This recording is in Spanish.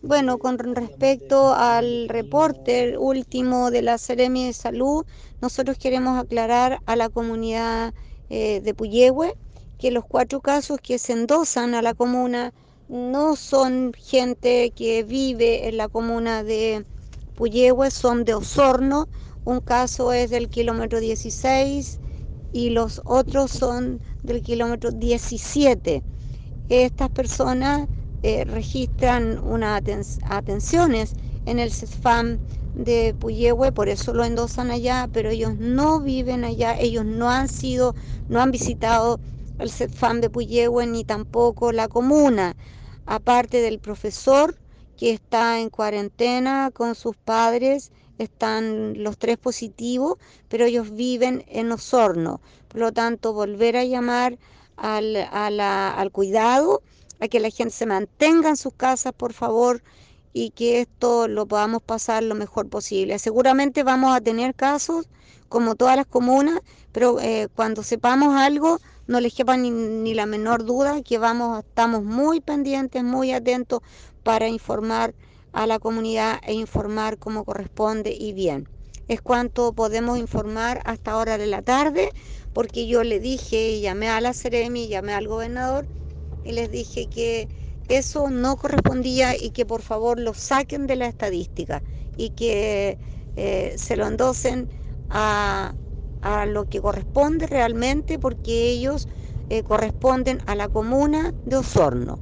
Bueno, con respecto al reporte último de la Seremi de Salud, nosotros queremos aclarar a la comunidad eh, de Puyehue que los cuatro casos que se endosan a la comuna no son gente que vive en la comuna de Puyehue, son de Osorno. Un caso es del kilómetro 16 y los otros son del kilómetro 17. Estas personas eh, registran unas atenciones en el CESFAM de Puyehue, por eso lo endosan allá, pero ellos no viven allá, ellos no han sido, no han visitado el CESFAM de Puyehue ni tampoco la comuna, aparte del profesor que está en cuarentena con sus padres, están los tres positivos, pero ellos viven en Osorno. Por lo tanto, volver a llamar al, al cuidado a que la gente se mantenga en sus casas, por favor, y que esto lo podamos pasar lo mejor posible. Seguramente vamos a tener casos, como todas las comunas, pero eh, cuando sepamos algo, no les quepa ni, ni, la menor duda que vamos, estamos muy pendientes, muy atentos para informar a la comunidad e informar como corresponde y bien. Es cuanto podemos informar hasta ahora de la tarde, porque yo le dije, llamé a la Ceremi, llamé al gobernador y les dije que eso no correspondía y que por favor lo saquen de la estadística y que eh, se lo endosen a, a, lo que corresponde realmente porque ellos eh, corresponden a la comuna de Osorno.